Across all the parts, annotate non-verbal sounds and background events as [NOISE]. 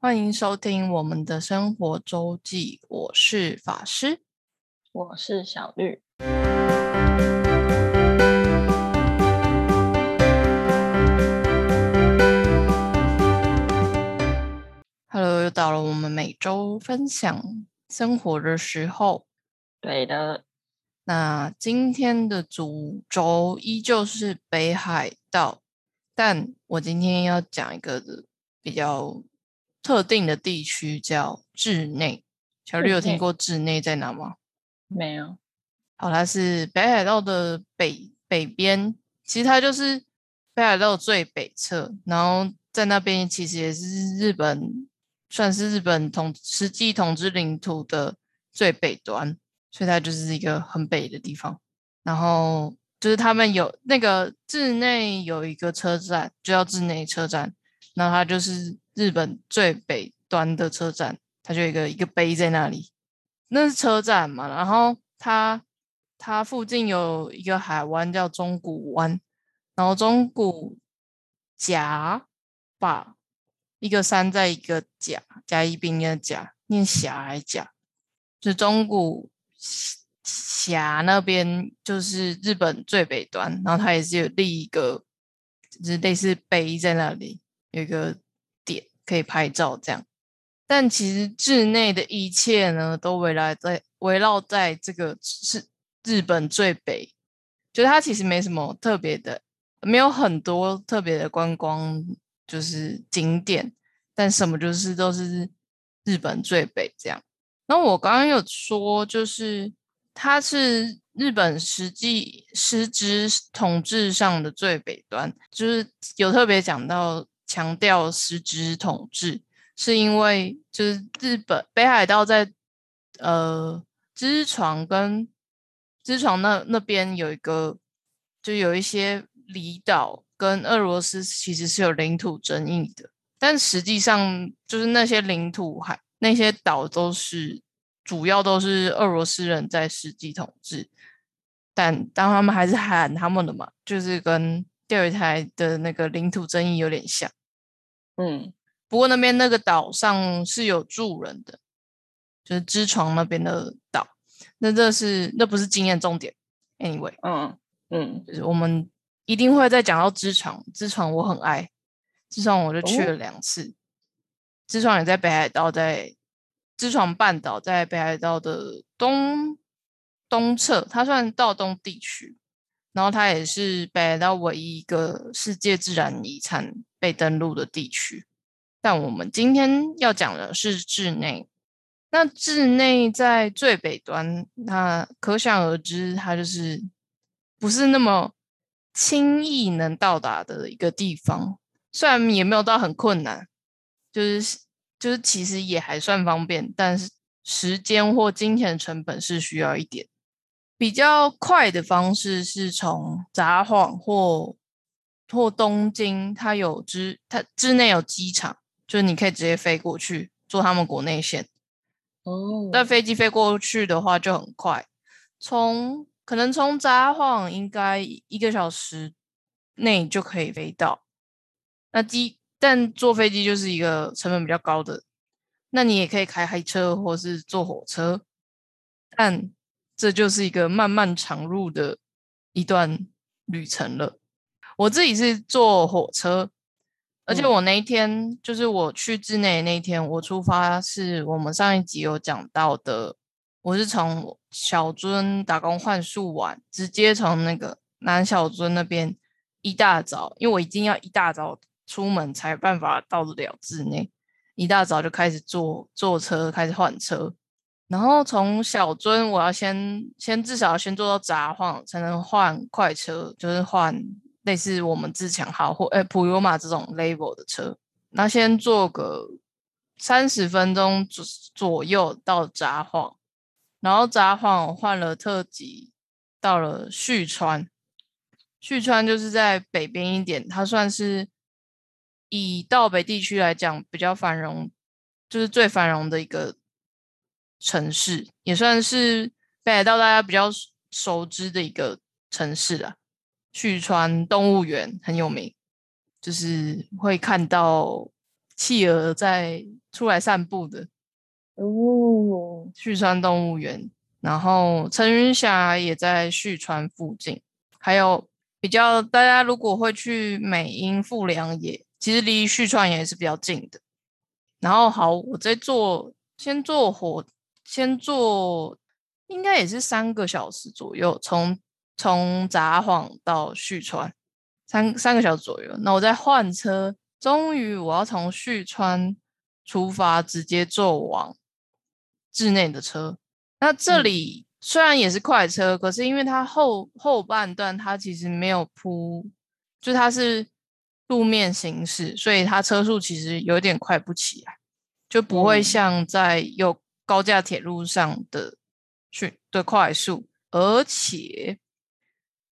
欢迎收听我们的生活周记，我是法师，我是小绿。Hello，又到了我们每周分享生活的时候。对的，那今天的主轴依旧是北海道，但我今天要讲一个比较。特定的地区叫志内，小绿有听过志内在哪吗？没有。好，它是北海道的北北边，其实它就是北海道最北侧，然后在那边其实也是日本，算是日本统实际统治领土的最北端，所以它就是一个很北的地方。然后就是他们有那个志内有一个车站，就叫志内车站，那它就是。日本最北端的车站，它就有一个一个碑在那里，那是车站嘛。然后它它附近有一个海湾叫中古湾，然后中古甲吧，一个山在一个甲，甲乙丙的甲，念峡还甲，就中古峡那边就是日本最北端，然后它也是有立一个，就是类似碑在那里，有一个。可以拍照这样，但其实志内的一切呢，都围绕在围绕在这个是日本最北，就它其实没什么特别的，没有很多特别的观光就是景点，但什么就是都是日本最北这样。那我刚刚有说，就是它是日本实际实质统治上的最北端，就是有特别讲到。强调实质统治，是因为就是日本北海道在呃知床跟知床那那边有一个，就有一些离岛跟俄罗斯其实是有领土争议的，但实际上就是那些领土还那些岛都是主要都是俄罗斯人在实际统治，但当他们还是喊他们的嘛，就是跟钓鱼台的那个领土争议有点像。嗯，不过那边那个岛上是有住人的，就是知床那边的岛。那这是那不是经验重点？Anyway，嗯嗯，就是我们一定会再讲到知床。知床我很爱，知床我就去了两次。知床也在北海道，在知床半岛，在北海道的东东侧，它算道东地区。然后它也是北海道唯一一个世界自然遗产被登录的地区，但我们今天要讲的是智内。那智内在最北端，那可想而知，它就是不是那么轻易能到达的一个地方。虽然也没有到很困难，就是就是其实也还算方便，但是时间或金钱成本是需要一点。比较快的方式是从札幌或或东京，它有之它之内有机场，就是你可以直接飞过去坐他们国内线。哦，但飞机飞过去的话就很快，从可能从札幌应该一个小时内就可以飞到。那机但坐飞机就是一个成本比较高的，那你也可以开黑车或是坐火车，但。这就是一个漫漫长路的一段旅程了。我自己是坐火车，而且我那一天就是我去之内那一天，我出发是我们上一集有讲到的，我是从小樽打工换宿完，直接从那个南小樽那边一大早，因为我一定要一大早出门才办法到得了之内，一大早就开始坐坐车，开始换车。然后从小樽，我要先先至少先坐到札幌，才能换快车，就是换类似我们自强号或诶普悠玛这种 level 的车。那先坐个三十分钟左左右到札幌，然后札幌换了特急到了旭川，旭川就是在北边一点，它算是以道北地区来讲比较繁荣，就是最繁荣的一个。城市也算是北海道大家比较熟知的一个城市了。旭川动物园很有名，就是会看到企鹅在出来散步的哦，旭川动物园，然后陈云霞也在旭川附近，还有比较大家如果会去美英富良野，其实离旭川也是比较近的。然后好，我在坐先坐火，先坐应该也是三个小时左右，从从札幌到旭川三三个小时左右。那我再换车，终于我要从旭川出发，直接坐往志内的车。那这嗯里虽然也是快车，可是因为它后后半段它其实没有铺，就它是路面行驶，所以它车速其实有点快不起来，就不会嗯像在有高架铁路上的去的快速，而且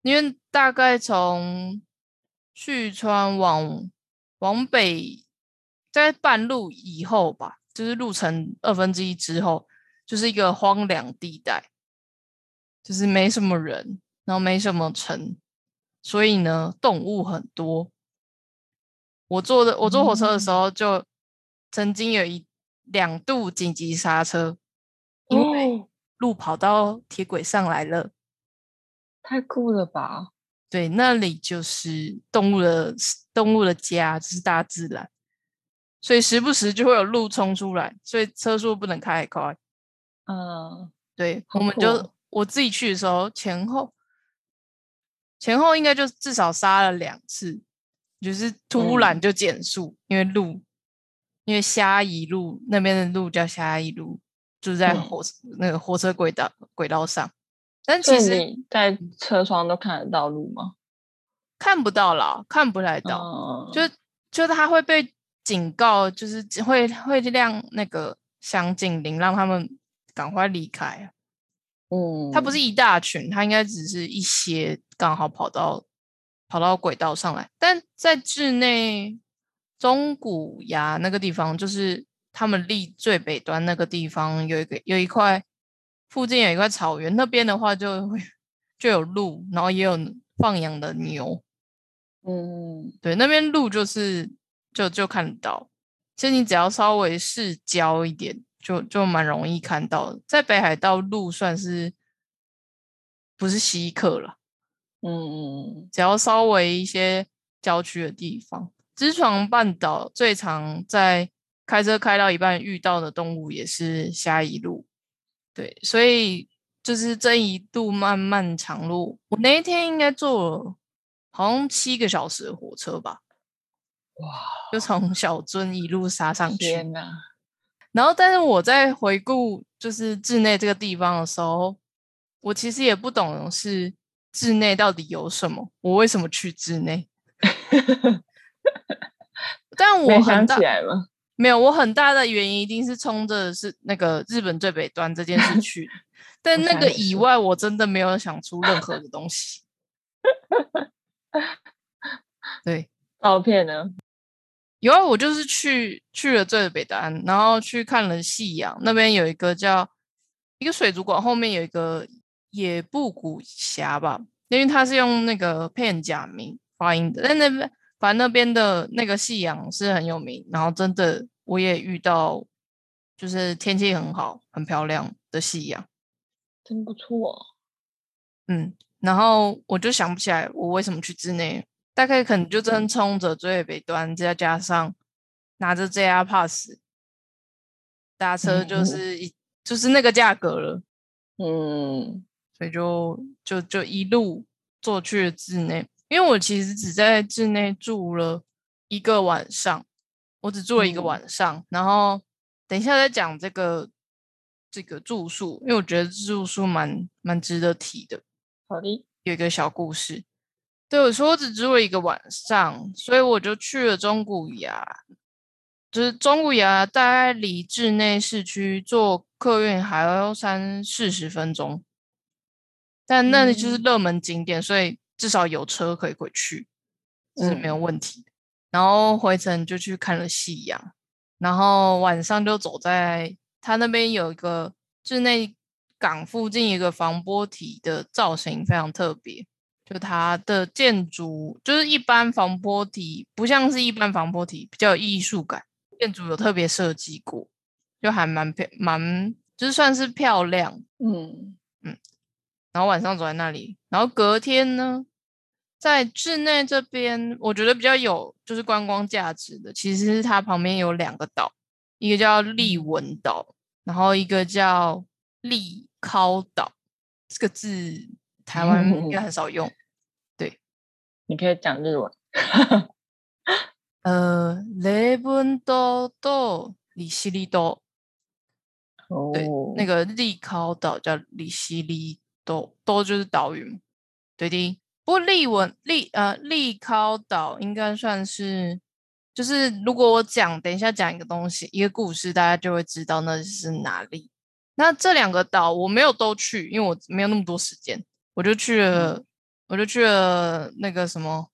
因为大概从旭川往往北，在半路以后吧，就是路程二分之一之后，就是一个荒凉地带，就是没什么人，然后没什么城，所以呢，动物很多。我坐的我坐火车的时候，就曾经有一两度紧急刹车，因为哦，路跑到铁轨上来了。太酷了吧！对，那里就是动物的动物的家，就是大自然，所以时不时就会有鹿冲出来，所以车速不能开太快。嗯，对，我们就我自己去的时候，前后前后应该就至少刹了两次，就是突然嗯就减速，因为路因为虾夷路那边的路叫虾夷路，就是在嗯火车、那个火车轨道轨道上，但其实你在车窗都看得到路吗？看不到啦，看不太到。嗯，就就他会被警告，就是只会会亮那个响警铃，让他们赶快离开啊。嗯，它不是一大群，它应该只是一些刚好跑到跑到轨道上来。但在志内中古崖那个地方，就是他们立最北端那个地方，有一个有一块附近有一块草原，那边的话就会就有鹿，然后也有放养的牛。嗯，对，那边鹿就是就就看得到，其实你只要稍微市郊一点，就就蛮容易看到的。在北海道鹿算是不是稀客了，嗯嗯只要稍微一些郊区的地方，知床半岛最常在开车开到一半遇到的动物也是虾夷鹿。对，所以就是这一度漫漫长路，我那一天应该坐了好像七个小时的火车吧。哇，就从小樽一路杀上去。天哪！然后，但是我在回顾就是志内这个地方的时候，我其实也不懂是志内到底有什么，我为什么去志内？[LAUGHS] [LAUGHS] 但我很大想起来了？没有，我很大的原因一定是冲着是那个日本最北端这件事 [LAUGHS] 去，但那个以外，我真的没有想出任何的东西。[LAUGHS] 对，照片呢？有啊，我就是去去了最北端，然后去看了夕阳。那边有一个叫一个水族馆，后面有一个野布谷峡吧，因为它是用那个片假名发音的。但那边反正那边的那个夕阳是很有名，然后真的我也遇到，就是天气很好、很漂亮的夕阳。真不错。嗯，然后我就想不起来我为什么去之内，大概可能就真冲着最北端，再加上拿着 JR Pass 搭车，就嗯是一就是那个价格了，嗯所以就就就一路坐去了志内。因为我其实只在志内住了一个晚上，我只住了一个嗯晚上，然后等一下再讲这个这个住宿，因为我觉得住宿蛮蛮值得提的。好的。有一个小故事。对我说，我只住了一个晚上，所以我就去了中古崖。就是中古崖大概离志内市区坐客运还要三四十分钟，但那里就是嗯热门景点，所以至少有车可以回去，这是没有嗯问题的。然后回程就去看了夕阳，然后晚上就走在他那边有一个志内港附近一个防波堤的造型非常特别，就它的建筑就是一般防波堤不像是一般防波堤，比较有艺术感。建筑有特别设计过，就还蛮漂蛮，就是算是漂亮。嗯嗯然后晚上走在那里，然后隔天呢，在志内这边，我觉得比较有就是观光价值的，其实是它旁边有两个岛，一个叫利文岛，然后一个叫利尻岛。这个字台湾应该很少用。对你可以讲日文。[LAUGHS] 呃，雷文岛岛里西里岛，哦，对，那个利尻岛叫里西里岛，岛就是岛屿嘛，对的。不过利文利呃利考岛应该算是，就是如果我讲等一下讲一个东西一个故事，大家就会知道那是哪里。那这两个岛我没有都去，因为我没有那么多时间，我就去了，我就去了那个什么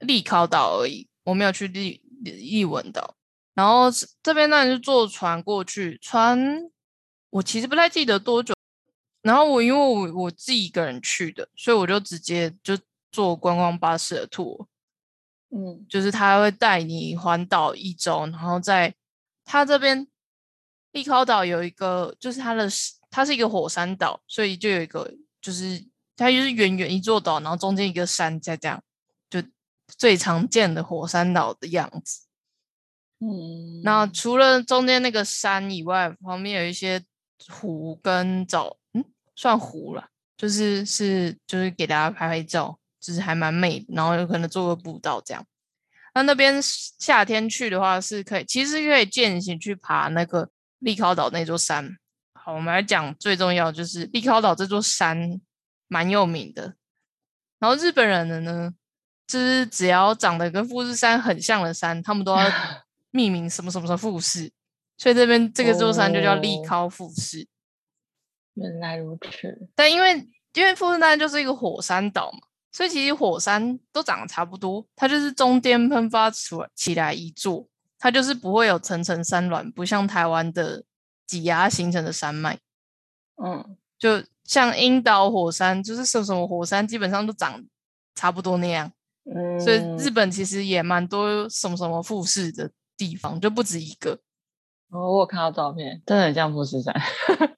利考岛而已，我没有去利利文岛。然后这这边当然是坐船过去，船我其实不太记得多久。然后我因为我我自己一个人去的，所以我就直接就坐观光巴士的 tour，嗯。就是他会带你环岛一周，然后在他这边利考岛有一个，就是它的它是一个火山岛，所以就有一个就是它就是远远一座岛，然后中间一个山再这样，就最常见的火山岛的样子。嗯，那除了中间那个山以外，旁边有一些湖跟沼，嗯，算湖了，就是是就是给大家拍拍照，就是还蛮美的，然后有可能做个步道这样。那那边夏天去的话是可以，其实可以践行去爬那个利考岛那座山。好，我们来讲最重要就是利考岛这座山蛮有名的。然后日本人的呢，就是只要长得跟富士山很像的山，他们都要 [LAUGHS] 命名什么什么什么富士，所以这边这个座山就叫利哦尻富士。原来如此。但因为因为富士山就是一个火山岛嘛，所以其实火山都长得差不多，它就是中间喷发出来起来一座，它就是不会有层层山峦，不像台湾的挤压形成的山脉。嗯就像樱岛火山，就是什么什么火山，基本上都长差不多那样。嗯，所以日本其实也蛮多什么什么富士的地方，就不止一个。哦，我有看到照片，真的很像富士山。[LAUGHS]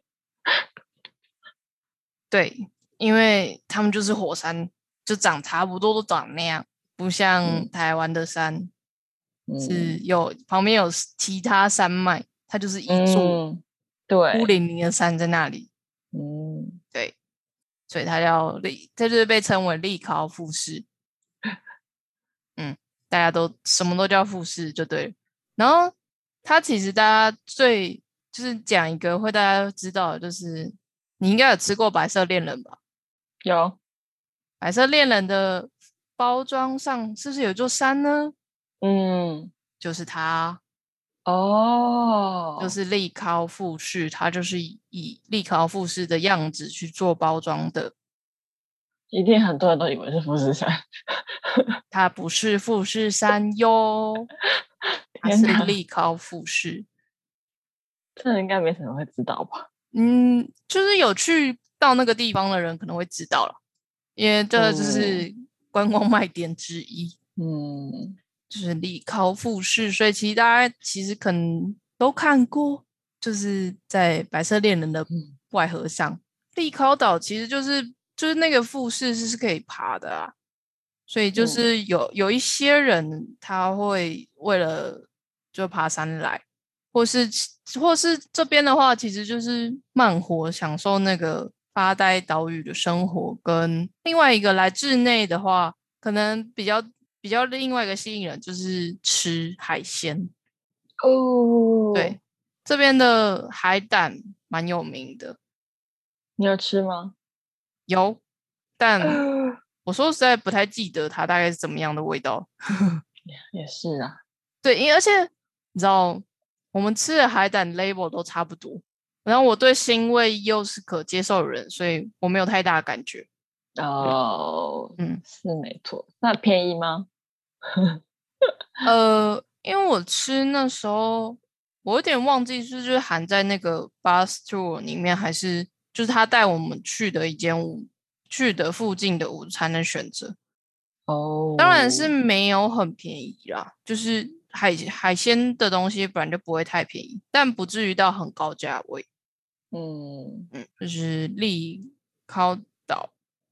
对，因为他们就是火山，就长差不多都长那样，不像嗯台湾的山、是嗯有旁边有其他山脉，它就是一座孤零零的山在那里。嗯对，所以它叫利，它就是被称为利考富士。[LAUGHS] 嗯，大家都什么都叫富士就对了。然后它其实大家最就是讲一个会大家知道的，就是你应该有吃过白色恋人吧？有白色恋人的包装上是不是有座山呢？嗯就是它，哦，就是利考富士，它就是以以利尻富士的样子去做包装的。一定很多人都以为是富士山。[LAUGHS] 它不是富士山哟，[LAUGHS] 它是天哪利尻富士。这应该没什么人会知道吧？嗯，就是有去到那个地方的人可能会知道了，因为这就是观光卖点之一，嗯就是利考复试。所以其实大家其实可能都看过，就是在白色恋人的嗯外盒上，利考岛其实就是就是那个复试是是可以爬的啊，所以就嗯是有有一些人他会为了就爬山来，或是或是这边的话，其实就是慢活，享受那个发呆岛屿的生活。跟另外一个来志内的话，可能比较比较另外一个吸引人就是吃海鲜。哦，对，这边的海胆蛮有名的，你有吃吗？有，但我说实在不太记得它大概是怎么样的味道。[LAUGHS] 也是啊，对，因为而且你知道，我们吃的海胆 label 都差不多，然后我对腥味又是可接受的人，所以我没有太大的感觉。哦，嗯，是没错。那便宜吗？[LAUGHS] 呃，因为我吃那时候，我有点忘记是不是含在那个 bus tour 里面，还是就是他带我们去的一间午去的附近的午餐的选择。哦，当然是没有很便宜啦，就是海海鲜的东西本来就不会太便宜，但不至于到很高价位。嗯嗯，就是利考岛，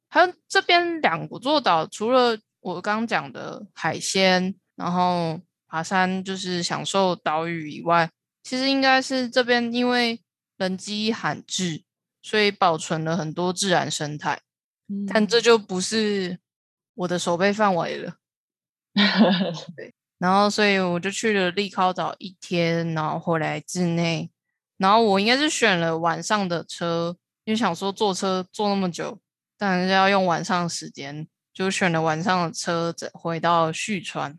还有这边两座岛，除了我刚刚讲的海鲜，然后爬山就是享受岛屿以外，其实应该是这边因为人迹罕至，所以保存了很多自然生态。但这嗯就不是我的手背范围了。[LAUGHS] 然后，所以我就去了立考岛一天，然后回来境内。然后我应该是选了晚上的车，因为想说坐车坐那么久，当然是要用晚上的时间，就选了晚上的车，再回到旭川。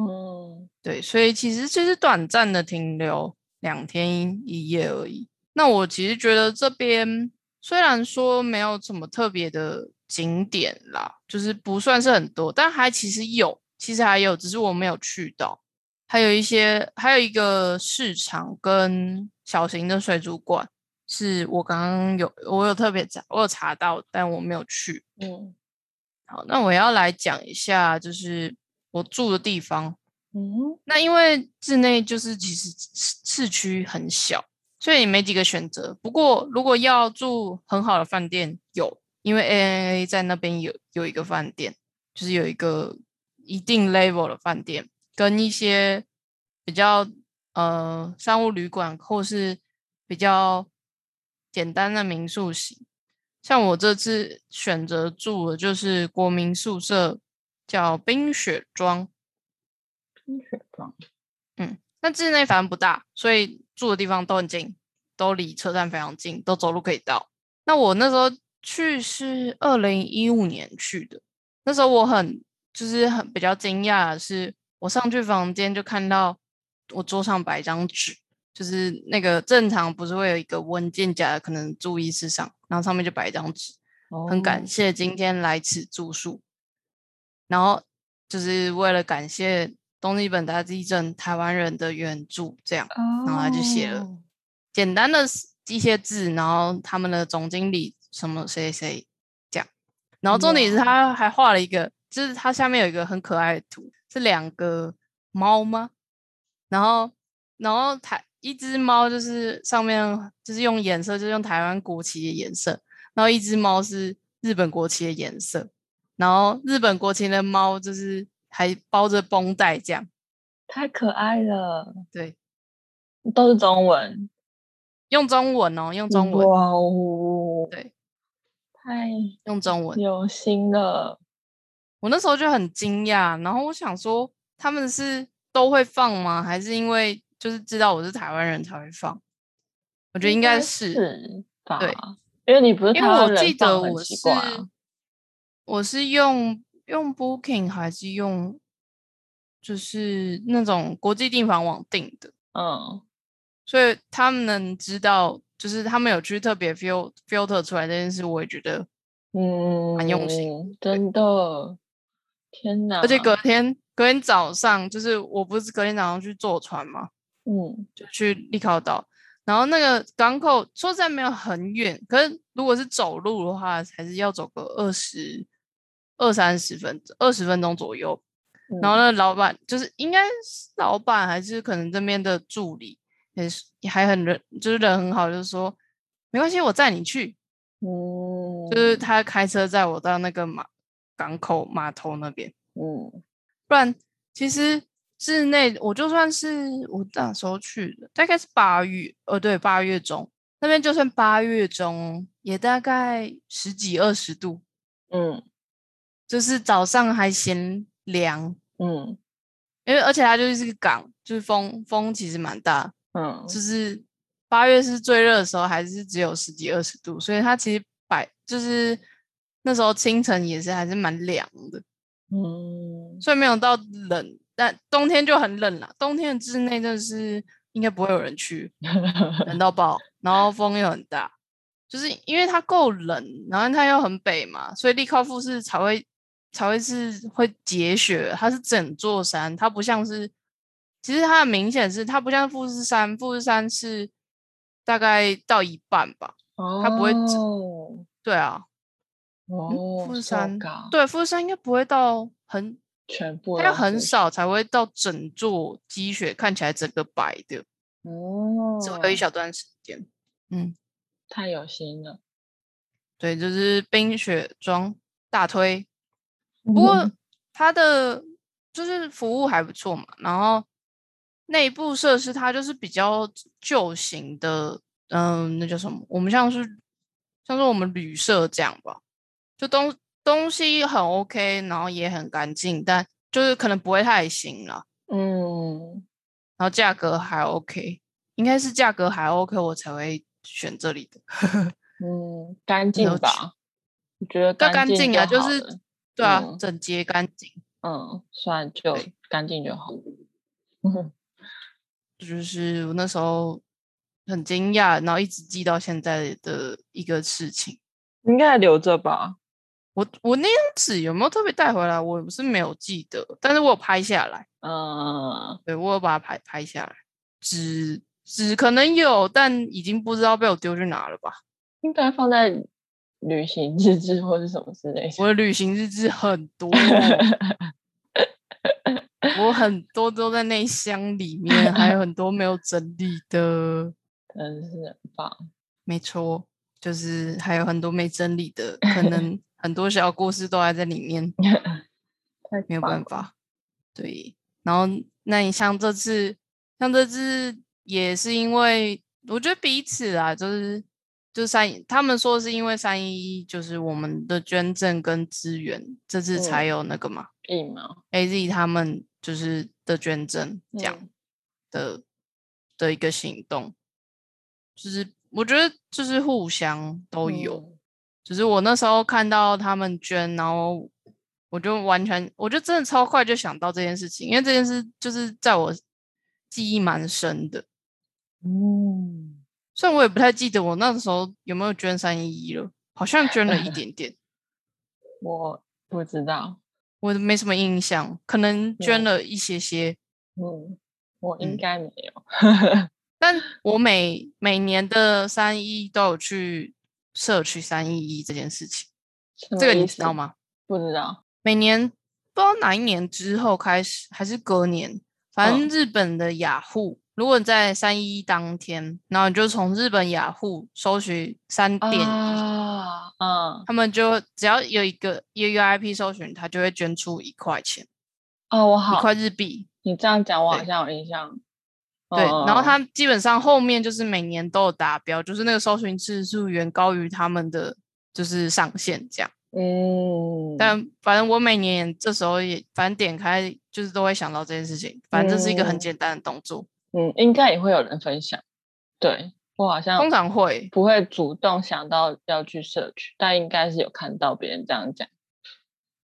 嗯对，所以其实就是短暂的停留两天一夜而已。那我其实觉得这边虽然说没有什么特别的景点啦，就是不算是很多，但还其实有，其实还有，只是我没有去到。还有一些，还有一个市场跟小型的水族馆，是我刚刚有我有特别查，我有查到，但我没有去。嗯好，那我要来讲一下，就是我住的地方。嗯那因为境内就是其实市市区很小，所以没几个选择。不过如果要住很好的饭店，有，因为 ANA 在那边有有一个饭店，就是有一个一定 level 的饭店，跟一些比较呃商务旅馆或是比较简单的民宿型。像我这次选择住的就是国民宿舍，叫冰雪庄。冰雪庄那境内反正不大，所以住的地方都很近，都离车站非常近，都走路可以到。那我那时候去是二零一五年去的，那时候我很就是很比较惊讶的是，我上去房间就看到我桌上摆一张纸，就是那个正常不是会有一个文件夹，可能注意事项，然后上面就摆一张纸，很感哦谢今天来此住宿，然后就是为了感谢东日本大地震台湾人的援助，这样然后他就写了哦。简单的一些字，然后他们的总经理什么谁谁这样，然后重点是他还画了一个，就是他下面有一个很可爱的图，是两个猫吗？然后然后台一只猫就是上面就是用颜色，就是用台湾国旗的颜色，然后一只猫是日本国旗的颜色，然后日本国旗的猫就是还包着绷带这样，太可爱了，对，都是中文，用中文哦，用中文，哇哦，对，太用中文。有心了，我那时候就很惊讶，然后我想说他们是都会放吗？还是因为就是知道我是台湾人才会放？我觉得应该是，是吧？对，因为你不是因台湾人为我记得我我是用用 Booking 还是用就是那种国际订房网订的，嗯。所以他们能知道，就是他们有去特别 fil filter 出来这件事，我也觉得嗯，蛮用心真的，天。哪！而且隔天隔天早上，就是我不是隔天早上去坐船嘛，嗯。就去利考岛，然后那个港口说实在没有很远，可是如果是走路的话，还是要走个二十二三十分二十分钟左右。然后嗯。那老板就是应该是老板还是可能这边的助理，也是也还很人，就是人很好，就是说没关系，我载你去，嗯，就是。他开车载我到那个码港口码头那边。嗯不然其实室内我就算是我那时候去的，大概是八月，呃，对，八月中那边就算八月中也大概十几二十度，嗯就是早上还嫌凉，嗯因为而且它就是个港，就是风风其实蛮大，嗯，就是八月是最热的时候，还是只有十几二十度，所以它其实白就是那时候清晨也是还是蛮凉的。嗯所以没有到冷，但冬天就很冷了。冬天的室内真的是应该不会有人去，冷到爆，然后风又很大，就是因为它够冷，然后它又很北嘛，所以利靠富士才会才会是会结雪，它是整座山，它不像是，其实它很明显是它不像富士山，富士山是大概到一半吧，它不会整哦对啊，哦，富士山对富士山应该不会到很全部它要很少才会到整座积雪看起来整个白的，哦，只会有一小段时间。嗯，太有心了。对，就是冰雪装大推。不过它的就是服务还不错嘛，然后内部设施它就是比较旧型的，嗯，那叫什么？我们像是像是我们旅社这样吧，就东东西很 OK，然后也很干净，但就是可能不会太新了，嗯，然后价格还 OK，应该是价格还 OK，我才会选这里的。嗯，[LAUGHS] 干净吧？我觉得要干净净啊，就是对啊，嗯整洁干净。嗯，算就对干净就好。[LAUGHS] 就是我那时候很惊讶，然后一直记到现在的一个事情。应该还留着吧？我我那张纸有没有特别带回来？我是没有记得，但是我有拍下来，嗯，对我有把它拍拍下来。纸纸可能有，但已经不知道被我丢去哪了吧？应该放在旅行日志或是什么之类的。我的旅行日志很多，[LAUGHS] 我很多都在那一箱里面，还有很多没有整理的。[LAUGHS] 真是很棒。没错，就是还有很多没整理的，可能 [LAUGHS] 很多小故事都还在里面，没有办法。对，然后那你像这次，像这次也是因为我觉得彼此啊，就是就是三，他们说是因为三一一就是我们的捐赠跟资源，这次才嗯。有那个嘛、疫苗 a Z 他们就是的捐赠这样嗯。的、的一个行动，就是我觉得就是互相都有。嗯。只是我那时候看到他们捐，然后我就完全，我就真的超快就想到这件事情，因为这件事就是在我记忆蛮深的。嗯，虽然我也不太记得我那时候有没有捐三一一了，好像捐了一点点，[LAUGHS] 我不知道。我没什么印象，可能捐嗯了一些些。嗯，我应嗯该没有。[LAUGHS] 但我每每年的三一都有去社区三一一这件事情，这个你知道？吗？不知道。每年不知道哪一年之后开始，还是隔年，反正嗯日本的雅虎，如果你在三一一当天，然后你就从日本雅虎搜寻三点一、啊，嗯，他们就只要有一个一个 IP 搜寻，他就会捐出一块钱，哦，我好一，块日币。你这样讲，我好像有印象。对，然后嗯他基本上后面就是每年都有达标，就是那个搜寻次数远高于他们的就是上限这样。嗯，但反正我每年这时候也，反正点开就是都会想到这件事情。反正这是一个很嗯简单的动作，嗯，应该也会有人分享。对我好像通常会。不会主动想到要去社区，但应该是有看到别人这样讲。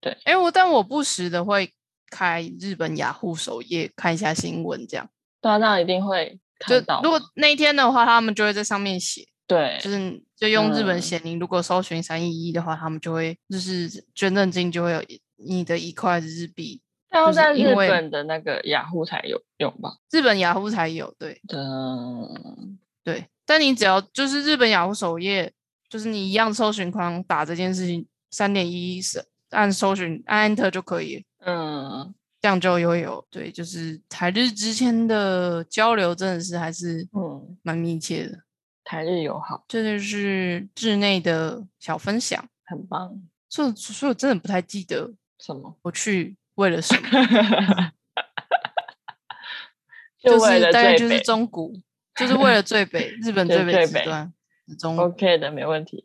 对哎，我但我不时的会开日本雅虎首页看一下新闻，这样对啊，那一定会就看到嘛。如果那一天的话，他们就会在上面写，对，就是就用日本嗯写。你如果搜寻三一一的话，他们就会就是捐赠金就会有你的一块日币，要在日本的那个雅虎才有用吧？日本雅虎才有，对嗯，对。但你只要就是日本雅虎首页，就是你一样搜寻框打这件事情三点一是按搜寻按 Enter 就可以。嗯这样就又有对，就是台日之间的交流真的是还是嗯，蛮密切的。台日友好，这就是志内的小分享，很棒。所以所以我真的不太记得什么？我去为了什么，[LAUGHS] 就就是大概就是中古，就是为了最北日本 [LAUGHS] 最北极端中，OK 的，没问题。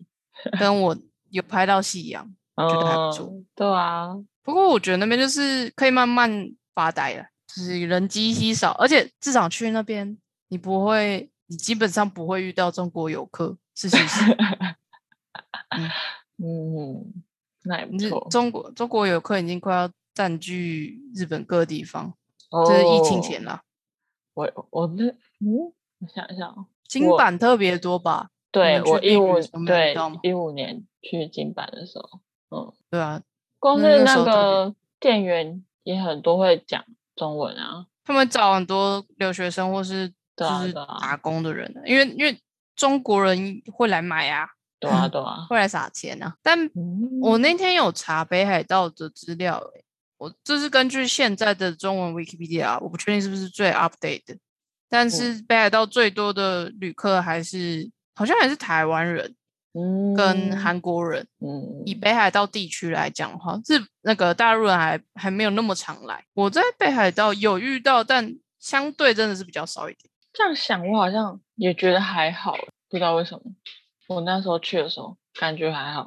跟我有拍到夕阳，[LAUGHS] 觉得还不错。嗯，对啊，不过我觉得那边就是可以慢慢发呆了，就是人迹稀少，而且至少去那边你不会，你基本上不会遇到中国游客，是事实。嗯，[LAUGHS] 那也不错。中国中国游客已经快要占据日本各地方，哦这是疫情前啦。我我那嗯，我想一想哦，金我版特别多吧？对我一五对一五年去金版的时候，嗯，对啊，光是那个店员也很多会讲中文啊，他们找很多留学生或是就是打工的人，因为因为中国人会来买啊，对啊 [LAUGHS] 对啊。会来撒钱啊。但嗯我那天有查北海道的资料、欸，我这是根据现在的中文 Wikipedia，我不确定是不是最 update 的，但是北海道最多的旅客还是好像还是台湾人嗯，跟韩国人。嗯以北海道地区来讲的话，日那个大陆人还还没有那么常来。我在北海道有遇到，但相对真的是比较少一点。这样想，我好像也觉得还好，不知道为什么。我那时候去的时候感觉还好，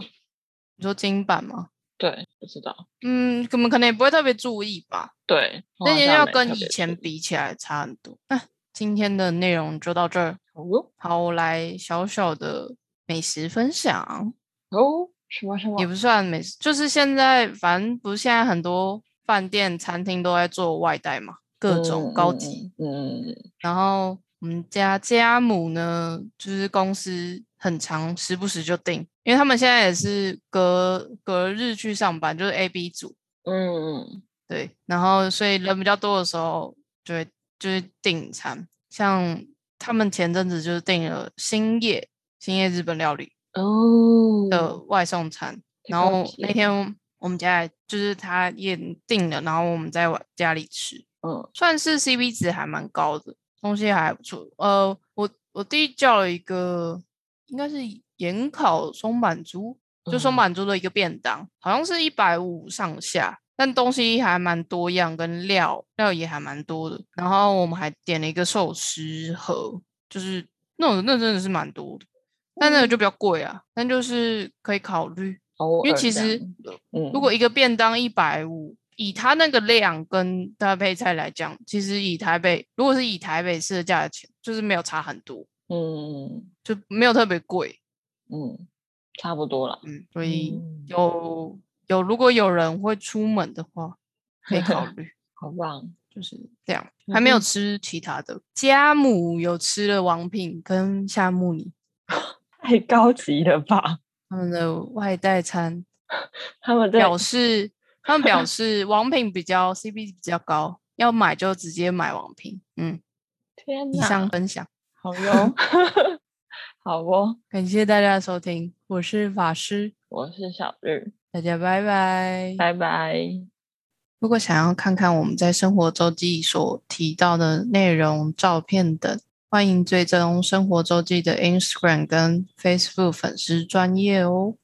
你说金版吗？对，不知道，嗯，我们可能也不会特别注意吧。对，那好像没些要跟以前比起来差很多。那今天的内容就到这儿。好哟好，我来小小的美食分享，哦，什么什么也不算美食，就是现在反正不是现在很多饭店、餐厅都在做外带嘛，各种高级。，嗯然后我们家家母呢，就是公司很长，时不时就订，因为他们现在也是隔隔日去上班，就是 A、B 组，嗯嗯。对，然后所以人比较多的时候，就会就是订餐，像他们前阵子就是订了兴业兴业日本料理嗯哦。的外送餐，然后那天我们家就是他也订了，然后我们在我家里吃，嗯算是 CP 值还蛮高的，东西还不错。呃，我我弟叫了一个应该是盐烤松板猪，就松嗯板猪的一个便当，好像是一百五上下，但东西还蛮多样，跟料料也还蛮多的。然后我们还点了一个寿司盒，就是那种那真的是蛮多的，但那个就比较贵啊，但就是可以考虑。因为其实如果一个便当一百五，以它那个量跟搭配菜来讲，其实以台北如果是以台北市的价钱，就是没有差很多，嗯就没有特别贵。嗯差不多了，嗯，所以嗯有有如果有人会出门的话，[LAUGHS] 可以考虑，好棒，就是这样。还没有吃其他的，家母有吃了王品跟夏目里 [LAUGHS] 太高级了吧？他们的外带餐，[LAUGHS] 他们在表示他们表示王品比较 CP 比较高，要买就直接买王品。嗯，以天哪，上分享，好哟，[LAUGHS] 好哦，感谢大家的收听，我是法师，我是小绿，大家拜拜。拜拜。如果想要看看我们在生活周记所提到的内容、照片等，欢迎追踪生活周记的 Instagram 跟 Facebook 粉丝专业哦。